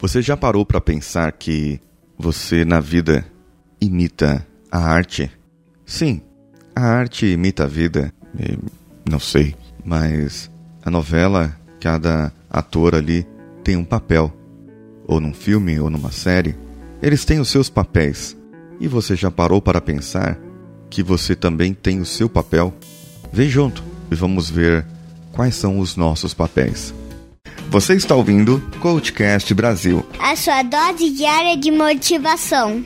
Você já parou para pensar que você na vida imita a arte? Sim, a arte imita a vida. Não sei, mas a novela, cada ator ali tem um papel. Ou num filme ou numa série, eles têm os seus papéis. E você já parou para pensar que você também tem o seu papel? Vem junto e vamos ver quais são os nossos papéis. Você está ouvindo Coachcast Brasil a sua dose diária de motivação.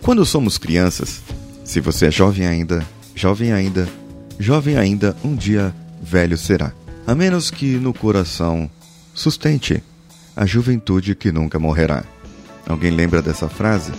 Quando somos crianças, se você é jovem ainda, jovem ainda, jovem ainda, um dia velho será. A menos que no coração sustente a juventude que nunca morrerá. Alguém lembra dessa frase?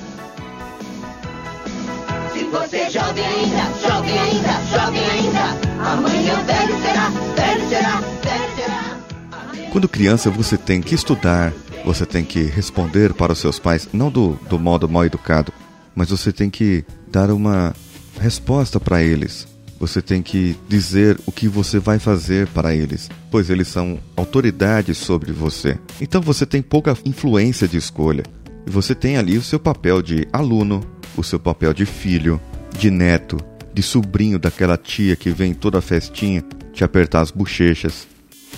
Se você é jovem ainda, jovem ainda, jovem ainda, amanhã velho será, velho será, velho será. Quando criança, você tem que estudar, você tem que responder para os seus pais, não do, do modo mal educado, mas você tem que dar uma resposta para eles. Você tem que dizer o que você vai fazer para eles, pois eles são autoridades sobre você. Então você tem pouca influência de escolha. Você tem ali o seu papel de aluno, o seu papel de filho, de neto, de sobrinho daquela tia que vem toda festinha te apertar as bochechas.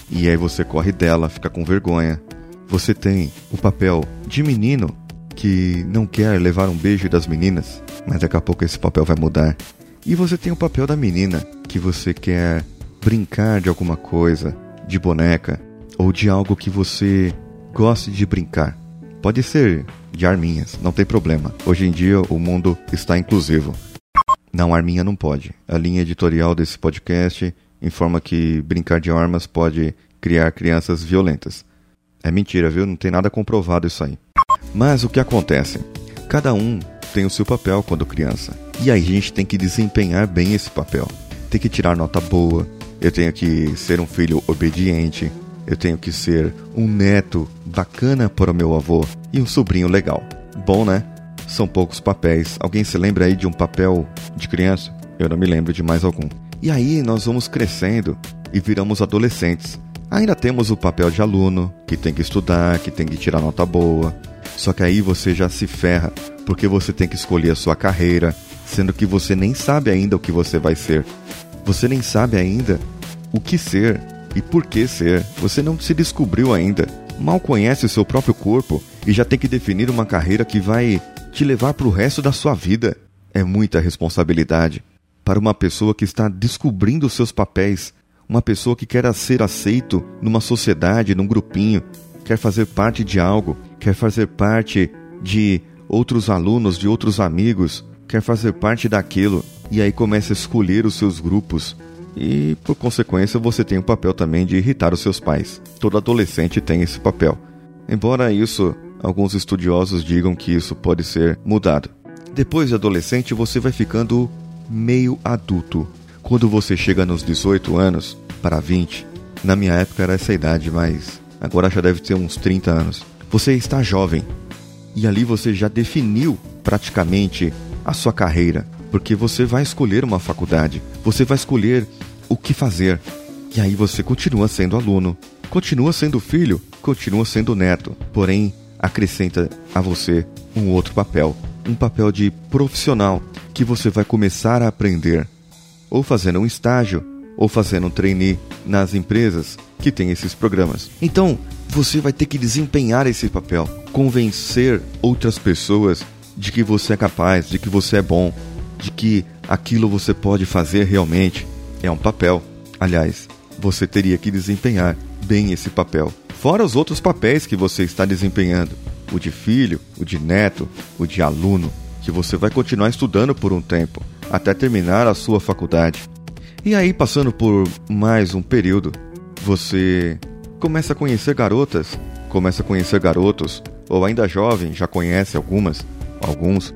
E aí você corre dela, fica com vergonha. Você tem o papel de menino que não quer levar um beijo das meninas, mas daqui a pouco esse papel vai mudar. E você tem o papel da menina, que você quer brincar de alguma coisa, de boneca, ou de algo que você goste de brincar. Pode ser de arminhas, não tem problema. Hoje em dia o mundo está inclusivo. Não, arminha não pode. A linha editorial desse podcast informa que brincar de armas pode criar crianças violentas. É mentira, viu? Não tem nada comprovado isso aí. Mas o que acontece? Cada um tem o seu papel quando criança. E aí a gente tem que desempenhar bem esse papel. Tem que tirar nota boa, eu tenho que ser um filho obediente, eu tenho que ser um neto bacana para o meu avô e um sobrinho legal. Bom, né? São poucos papéis. Alguém se lembra aí de um papel de criança? Eu não me lembro de mais algum. E aí nós vamos crescendo e viramos adolescentes. Ainda temos o papel de aluno, que tem que estudar, que tem que tirar nota boa. Só que aí você já se ferra, porque você tem que escolher a sua carreira, sendo que você nem sabe ainda o que você vai ser. Você nem sabe ainda o que ser e por que ser. Você não se descobriu ainda. Mal conhece o seu próprio corpo e já tem que definir uma carreira que vai te levar para o resto da sua vida. É muita responsabilidade para uma pessoa que está descobrindo os seus papéis, uma pessoa que quer ser aceito numa sociedade, num grupinho, quer fazer parte de algo, quer fazer parte de outros alunos, de outros amigos, quer fazer parte daquilo e aí começa a escolher os seus grupos. E por consequência você tem o papel também de irritar os seus pais. Todo adolescente tem esse papel. Embora isso, alguns estudiosos digam que isso pode ser mudado. Depois de adolescente, você vai ficando meio adulto. Quando você chega nos 18 anos para 20, na minha época era essa idade, mas agora já deve ter uns 30 anos. Você está jovem e ali você já definiu praticamente a sua carreira, porque você vai escolher uma faculdade, você vai escolher o que fazer. E aí você continua sendo aluno, continua sendo filho, continua sendo neto, porém acrescenta a você um outro papel, um papel de profissional que você vai começar a aprender, ou fazendo um estágio, ou fazendo um trainee nas empresas que têm esses programas. Então, você vai ter que desempenhar esse papel, convencer outras pessoas de que você é capaz, de que você é bom, de que aquilo você pode fazer realmente. É um papel. Aliás, você teria que desempenhar bem esse papel. Fora os outros papéis que você está desempenhando: o de filho, o de neto, o de aluno, que você vai continuar estudando por um tempo, até terminar a sua faculdade. E aí, passando por mais um período, você começa a conhecer garotas, começa a conhecer garotos, ou ainda jovem, já conhece algumas, alguns,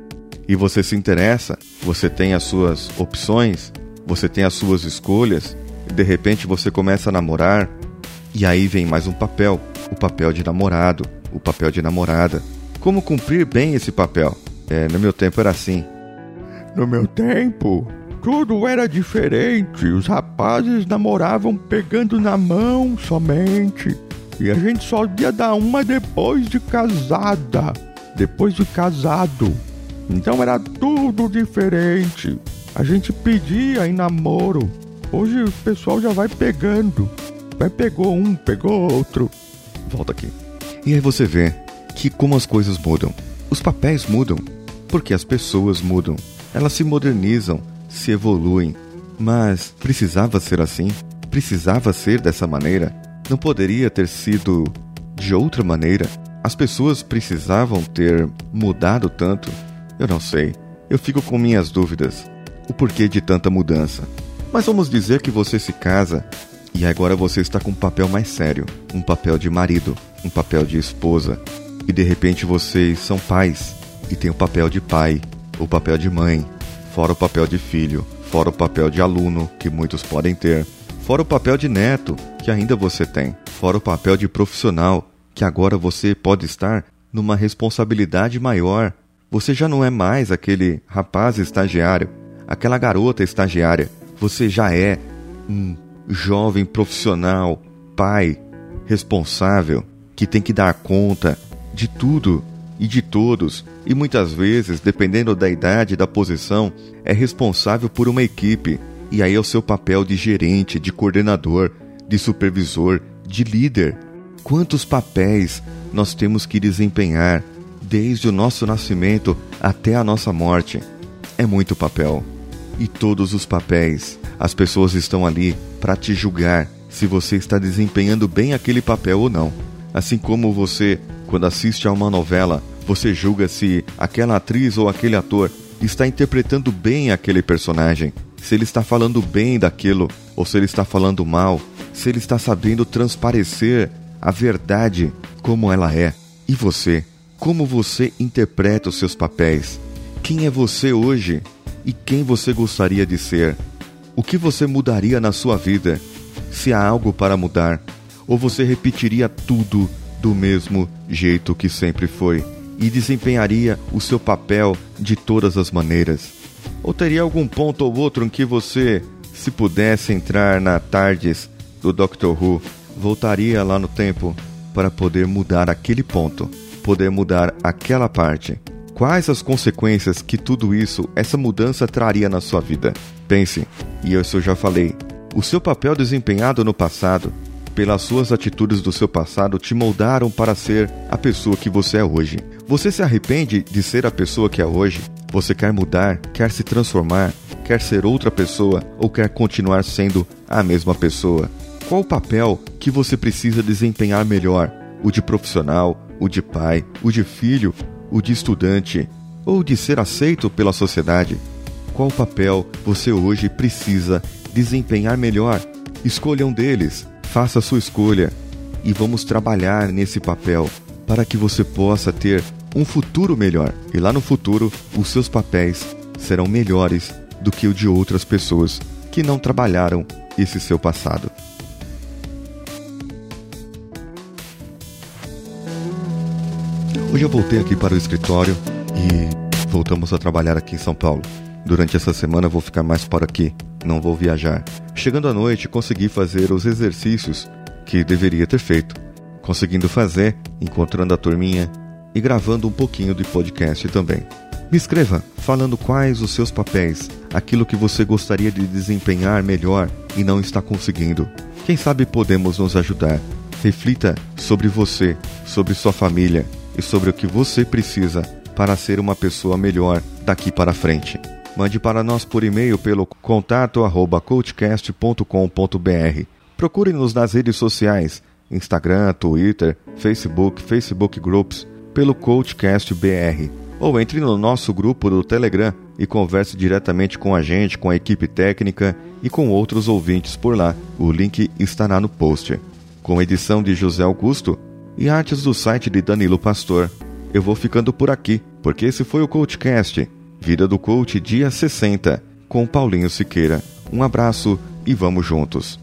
e você se interessa, você tem as suas opções, você tem as suas escolhas, e de repente você começa a namorar, e aí vem mais um papel, o papel de namorado, o papel de namorada. Como cumprir bem esse papel? É, no meu tempo era assim. No meu tempo, tudo era diferente. Os rapazes namoravam pegando na mão somente. E a gente só ia dar uma depois de casada. Depois de casado. Então era tudo diferente. A gente pedia em namoro. Hoje o pessoal já vai pegando. Vai pegou um, pegou outro. Volta aqui. E aí você vê que como as coisas mudam. Os papéis mudam, porque as pessoas mudam. Elas se modernizam, se evoluem. Mas precisava ser assim? Precisava ser dessa maneira? Não poderia ter sido de outra maneira? As pessoas precisavam ter mudado tanto? Eu não sei. Eu fico com minhas dúvidas. O porquê de tanta mudança. Mas vamos dizer que você se casa e agora você está com um papel mais sério, um papel de marido, um papel de esposa, e de repente vocês são pais e tem o papel de pai, o papel de mãe, fora o papel de filho, fora o papel de aluno, que muitos podem ter, fora o papel de neto, que ainda você tem, fora o papel de profissional, que agora você pode estar numa responsabilidade maior. Você já não é mais aquele rapaz estagiário, aquela garota estagiária. Você já é um jovem profissional, pai, responsável, que tem que dar conta de tudo e de todos, e muitas vezes, dependendo da idade e da posição, é responsável por uma equipe, e aí é o seu papel de gerente, de coordenador, de supervisor, de líder. Quantos papéis nós temos que desempenhar desde o nosso nascimento até a nossa morte? É muito papel. E todos os papéis, as pessoas estão ali para te julgar se você está desempenhando bem aquele papel ou não. Assim como você, quando assiste a uma novela, você julga se aquela atriz ou aquele ator está interpretando bem aquele personagem, se ele está falando bem daquilo ou se ele está falando mal, se ele está sabendo transparecer a verdade como ela é. E você? Como você interpreta os seus papéis? Quem é você hoje e quem você gostaria de ser? O que você mudaria na sua vida? Se há algo para mudar, ou você repetiria tudo do mesmo jeito que sempre foi e desempenharia o seu papel de todas as maneiras? Ou teria algum ponto ou outro em que você, se pudesse entrar na tardes do Doctor Who, voltaria lá no tempo para poder mudar aquele ponto, poder mudar aquela parte? Quais as consequências que tudo isso, essa mudança traria na sua vida? Pense, e eu já falei, o seu papel desempenhado no passado, pelas suas atitudes do seu passado, te moldaram para ser a pessoa que você é hoje. Você se arrepende de ser a pessoa que é hoje? Você quer mudar, quer se transformar, quer ser outra pessoa ou quer continuar sendo a mesma pessoa? Qual o papel que você precisa desempenhar melhor? O de profissional, o de pai, o de filho, o de estudante ou de ser aceito pela sociedade? Qual papel você hoje precisa desempenhar melhor? Escolha um deles, faça a sua escolha e vamos trabalhar nesse papel para que você possa ter um futuro melhor. E lá no futuro, os seus papéis serão melhores do que o de outras pessoas que não trabalharam esse seu passado. Hoje eu voltei aqui para o escritório e voltamos a trabalhar aqui em São Paulo. Durante essa semana vou ficar mais por aqui, não vou viajar. Chegando à noite, consegui fazer os exercícios que deveria ter feito. Conseguindo fazer, encontrando a turminha e gravando um pouquinho de podcast também. Me escreva falando quais os seus papéis, aquilo que você gostaria de desempenhar melhor e não está conseguindo. Quem sabe podemos nos ajudar. Reflita sobre você, sobre sua família e sobre o que você precisa para ser uma pessoa melhor daqui para frente. Mande para nós por e-mail pelo contato arroba. Procure-nos nas redes sociais, Instagram, Twitter, Facebook, Facebook Groups, pelo Coachcast BR. Ou entre no nosso grupo do Telegram e converse diretamente com a gente, com a equipe técnica e com outros ouvintes por lá. O link estará no post. Com edição de José Augusto e artes do site de Danilo Pastor. Eu vou ficando por aqui, porque esse foi o Coachcast Vida do Coach, dia 60, com Paulinho Siqueira. Um abraço e vamos juntos.